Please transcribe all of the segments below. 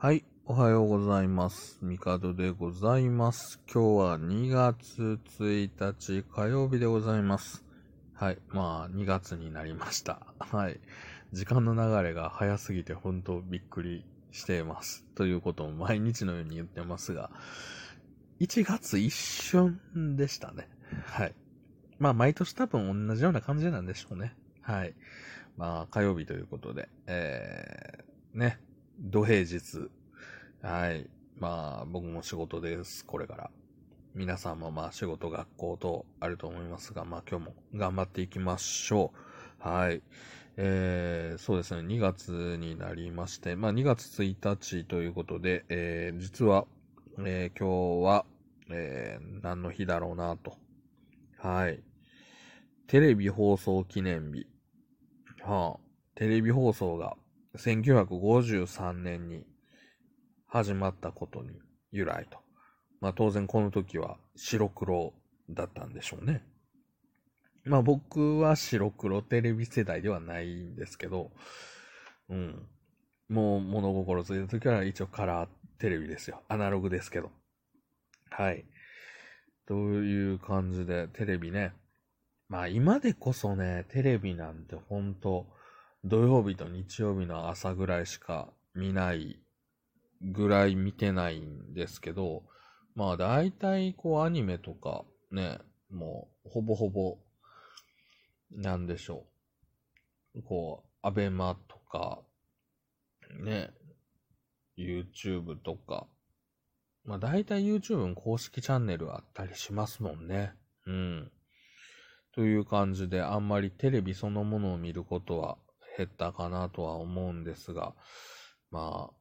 はい、おはようございます。ミカドでございます。今日は2月1日火曜日でございます。はい、まあ2月になりました。はい。時間の流れが早すぎて本当びっくりしています。ということを毎日のように言ってますが、1月一瞬でしたね。はい。まあ毎年多分同じような感じなんでしょうね。はい。まあ火曜日ということで、えー、ね。土平日。はい。まあ、僕も仕事です、これから。皆さんもまあ仕事、学校とあると思いますが、まあ今日も頑張っていきましょう。はい。えー、そうですね、2月になりまして、まあ2月1日ということで、えー、実は、えー、今日は、えー、何の日だろうなと。はい。テレビ放送記念日。はあ、テレビ放送が1953年に始まったことに由来と。まあ当然この時は白黒だったんでしょうね。まあ僕は白黒テレビ世代ではないんですけど、うん。もう物心ついた時から一応カラーテレビですよ。アナログですけど。はい。という感じでテレビね。まあ今でこそね、テレビなんて本当土曜日と日曜日の朝ぐらいしか見ないぐらい見てないんですけど、まあ大体こうアニメとかね、もうほぼほぼ、なんでしょう。こう、アベマとか、ね、YouTube とか、まあ大体 YouTube の公式チャンネルあったりしますもんね。うん。という感じで、あんまりテレビそのものを見ることは減ったかなとは思うんですが、まあ、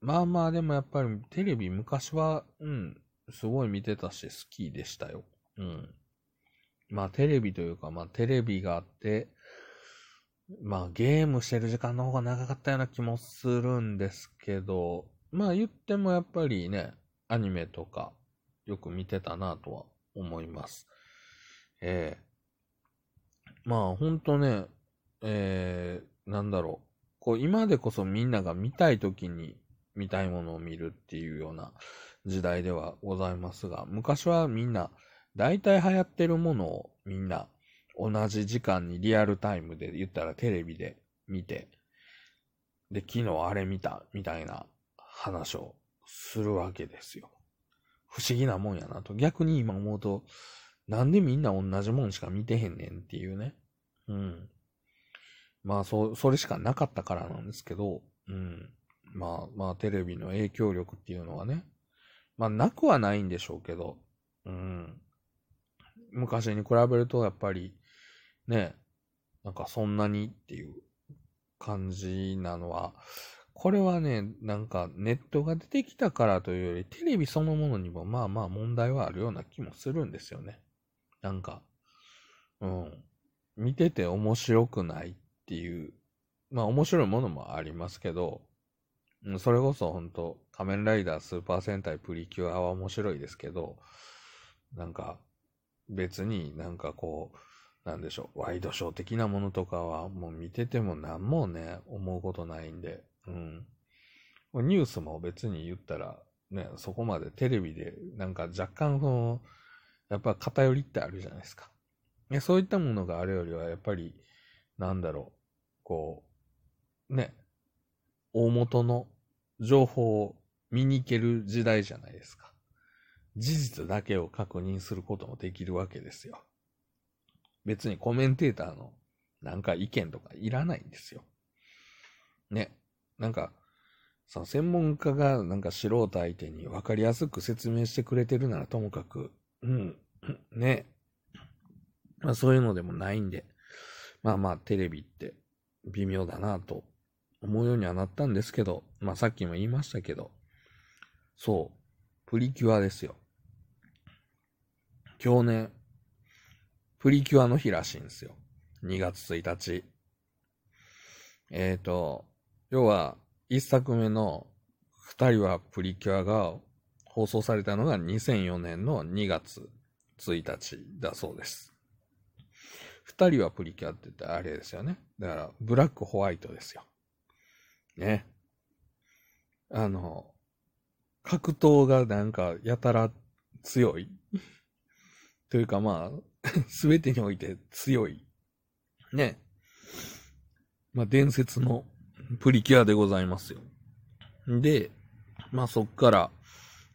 まあまあでもやっぱりテレビ昔は、うん、すごい見てたし好きでしたよ。うん。まあテレビというか、まあテレビがあって、まあゲームしてる時間の方が長かったような気もするんですけど、まあ言ってもやっぱりね、アニメとかよく見てたなとは思います。ええまあほんとね、えー、なんだろう。こう、今でこそみんなが見たい時に見たいものを見るっていうような時代ではございますが、昔はみんな、大体流行ってるものをみんな同じ時間にリアルタイムで言ったらテレビで見て、で、昨日あれ見た、みたいな話をするわけですよ。不思議なもんやなと。逆に今思うと、なんでみんな同じもんしか見てへんねんっていうね。うん。まあ、そ、それしかなかったからなんですけど、うん。まあ、まあ、テレビの影響力っていうのはね、まあ、なくはないんでしょうけど、うん。昔に比べると、やっぱり、ね、なんかそんなにっていう感じなのは、これはね、なんかネットが出てきたからというより、テレビそのものにもまあまあ問題はあるような気もするんですよね。なんか、うん。見てて面白くないっていう、まあ面白いものもありますけど、それこそ本当仮面ライダースーパー戦隊プリキュアは面白いですけど、なんか、別になんかこう、なんでしょう、ワイドショー的なものとかはもう見てても何もね、思うことないんで、うん。ニュースも別に言ったら、ね、そこまでテレビでなんか若干その、やっぱ偏りってあるじゃないですか。ねそういったものがあるよりは、やっぱり、なんだろう、こう、ね、大元の情報を見に行ける時代じゃないですか。事実だけを確認することもできるわけですよ。別にコメンテーターのなんか意見とかいらないんですよ。ね。なんか、その専門家がなんか素人相手に分かりやすく説明してくれてるならともかく、うん、ね。まあそういうのでもないんで、まあまあテレビって微妙だなと思うようにはなったんですけど、まあさっきも言いましたけど、そう、プリキュアですよ。今日ね、プリキュアの日らしいんですよ。2月1日。えっ、ー、と、要は、一作目の二人はプリキュアが放送されたのが2004年の2月1日だそうです。二人はプリキュアって言ったらあれですよね。だから、ブラックホワイトですよ。ね。あの、格闘がなんかやたら強い。というかまあ、すべてにおいて強い。ね。まあ伝説のプリキュアでございますよ。で、まあそっから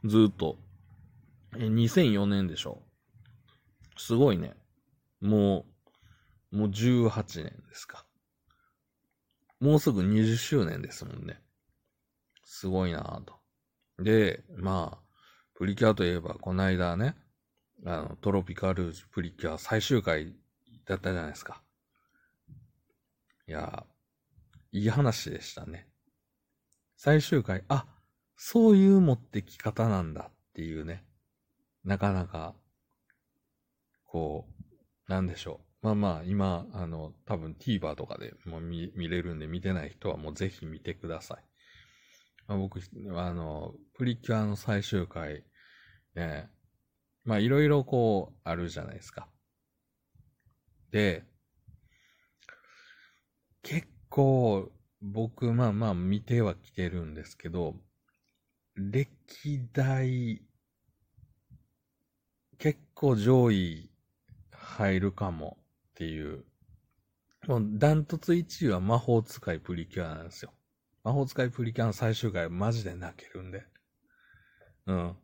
ずっと、え、2004年でしょ。すごいね。もう、もう18年ですか。もうすぐ20周年ですもんね。すごいなぁと。で、まあ、プリキュアといえば、この間ね、あの、トロピカルプリキュア最終回だったじゃないですか。いや、いい話でしたね。最終回、あ、そういう持ってき方なんだっていうね。なかなか、こう、なんでしょう。まあまあ、今、あの、多分 TVer とかでも見見れるんで見てない人はもうぜひ見てください。まあ、僕、あの、プリキュアの最終回、ね、まあいろいろこうあるじゃないですか。で、結構僕まあまあ見てはきてるんですけど、歴代結構上位入るかもっていう。もうダントツ1位は魔法使いプリキュアなんですよ。魔法使いプリキュアの最終回マジで泣けるんで。うん。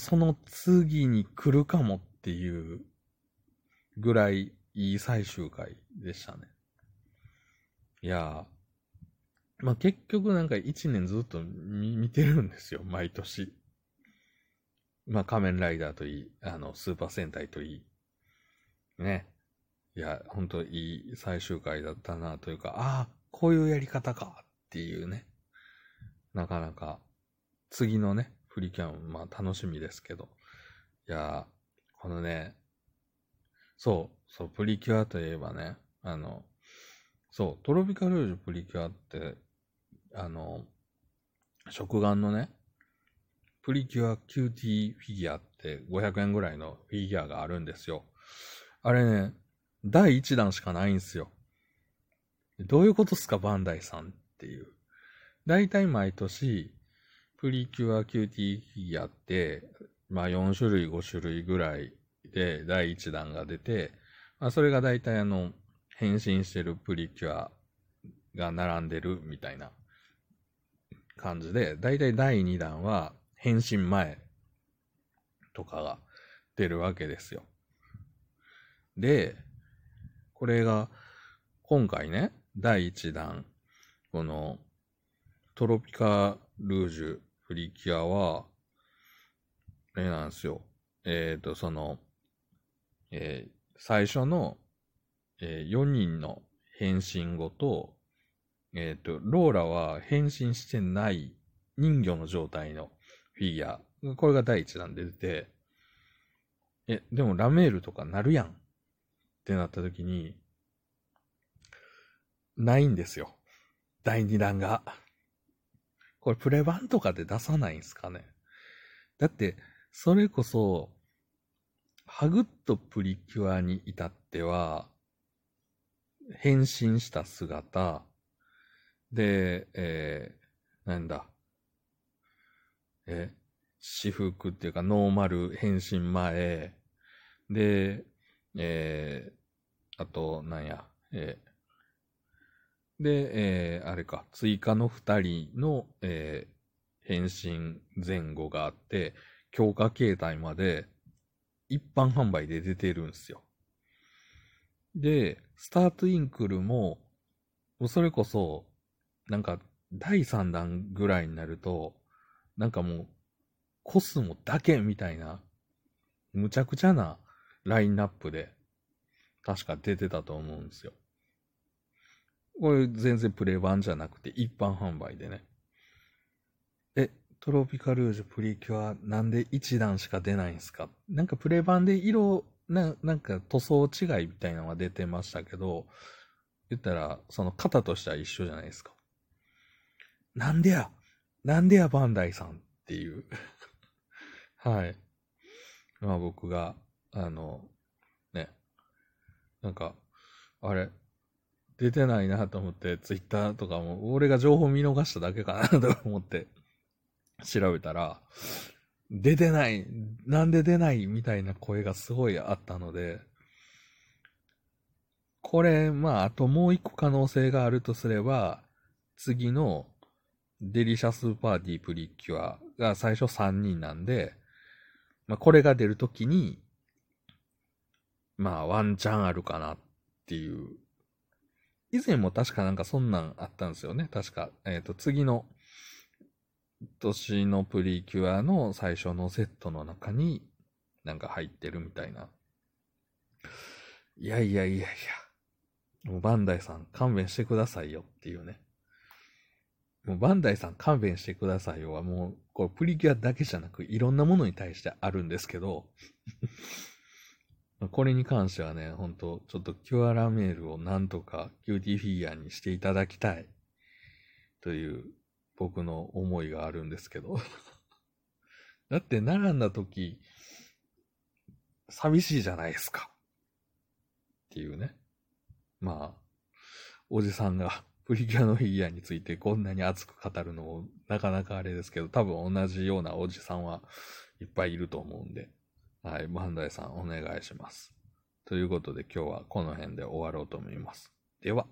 その次に来るかもっていうぐらいいい最終回でしたね。いやー、まあ、結局なんか一年ずっと見てるんですよ、毎年。まあ、仮面ライダーといい、あの、スーパー戦隊といい。ね。いや、ほんといい最終回だったなというか、ああ、こういうやり方かっていうね。なかなか、次のね、プリキュアもまあ楽しみですけど。いやこのね、そう、そう、プリキュアといえばね、あの、そう、トロピカルージュプリキュアって、あの、食玩のね、プリキュアキューティーフィギュアって500円ぐらいのフィギュアがあるんですよ。あれね、第1弾しかないんすよ。どういうことっすか、バンダイさんっていう。だいたい毎年、プリキュアキューティーフィギュアって、まあ4種類5種類ぐらいで第1弾が出て、まあそれが大体あの、変身してるプリキュアが並んでるみたいな感じで、大体第2弾は変身前とかが出るわけですよ。で、これが今回ね、第1弾、このトロピカルージュプリキュアは、あれなんですよ。えっ、ー、と、その、えー、最初の、えー、4人の変身後と、えっ、と、ローラは変身してない人魚の状態のフィギュア。これが第一弾で出て、え、でもラメールとかなるやんってなった時に、ないんですよ。第二弾が。これプレ版とかで出さないんすかねだって、それこそ、ハグッとプリキュアに至っては、変身した姿、で、えー、なんだ、え、私服っていうかノーマル変身前、で、えー、あと、なんや、えで、えー、あれか、追加の二人の、えー、変身前後があって、強化形態まで一般販売で出てるんですよ。で、スタートインクルも、それこそ、なんか、第3弾ぐらいになると、なんかもう、コスモだけみたいな、むちゃくちゃなラインナップで、確か出てたと思うんですよ。これ全然プレイ版じゃなくて一般販売でね。え、トロピカルージュプリキュアなんで1段しか出ないんすか？なんかプレイ版で色、ななんか塗装違いみたいなのが出てましたけど、言ったら、その型としては一緒じゃないですか。なんでや？なんでやバンダイさんっていう はい。まあ僕が、あの、ね、なんか、あれ、出てないなと思って、ツイッターとかも、俺が情報見逃しただけかなと思って、調べたら、出てない、なんで出ないみたいな声がすごいあったので、これ、まあ、あともう一個可能性があるとすれば、次のデリシャスパーティープリキュアが最初3人なんで、まあ、これが出るときに、まあ、ワンチャンあるかなっていう。以前も確かなんかそんなんあったんですよね。確か。えっ、ー、と、次の年のプリキュアの最初のセットの中になんか入ってるみたいな。いやいやいやいや。もうバンダイさん勘弁してくださいよっていうね。もうバンダイさん勘弁してくださいよはもう、これプリキュアだけじゃなくいろんなものに対してあるんですけどこれに関してはね、ほんと、ちょっとキュアラメールをなんとかキューティーフィギュアにしていただきたいという僕の思いがあるんですけど だって並んだ時、寂しいじゃないですか。っていうね。まあ、おじさんがプリキュアのフィギュアについてこんなに熱く語るのもなかなかあれですけど、多分同じようなおじさんはいっぱいいると思うんで、はい、バンダイさんお願いします。ということで今日はこの辺で終わろうと思います。では。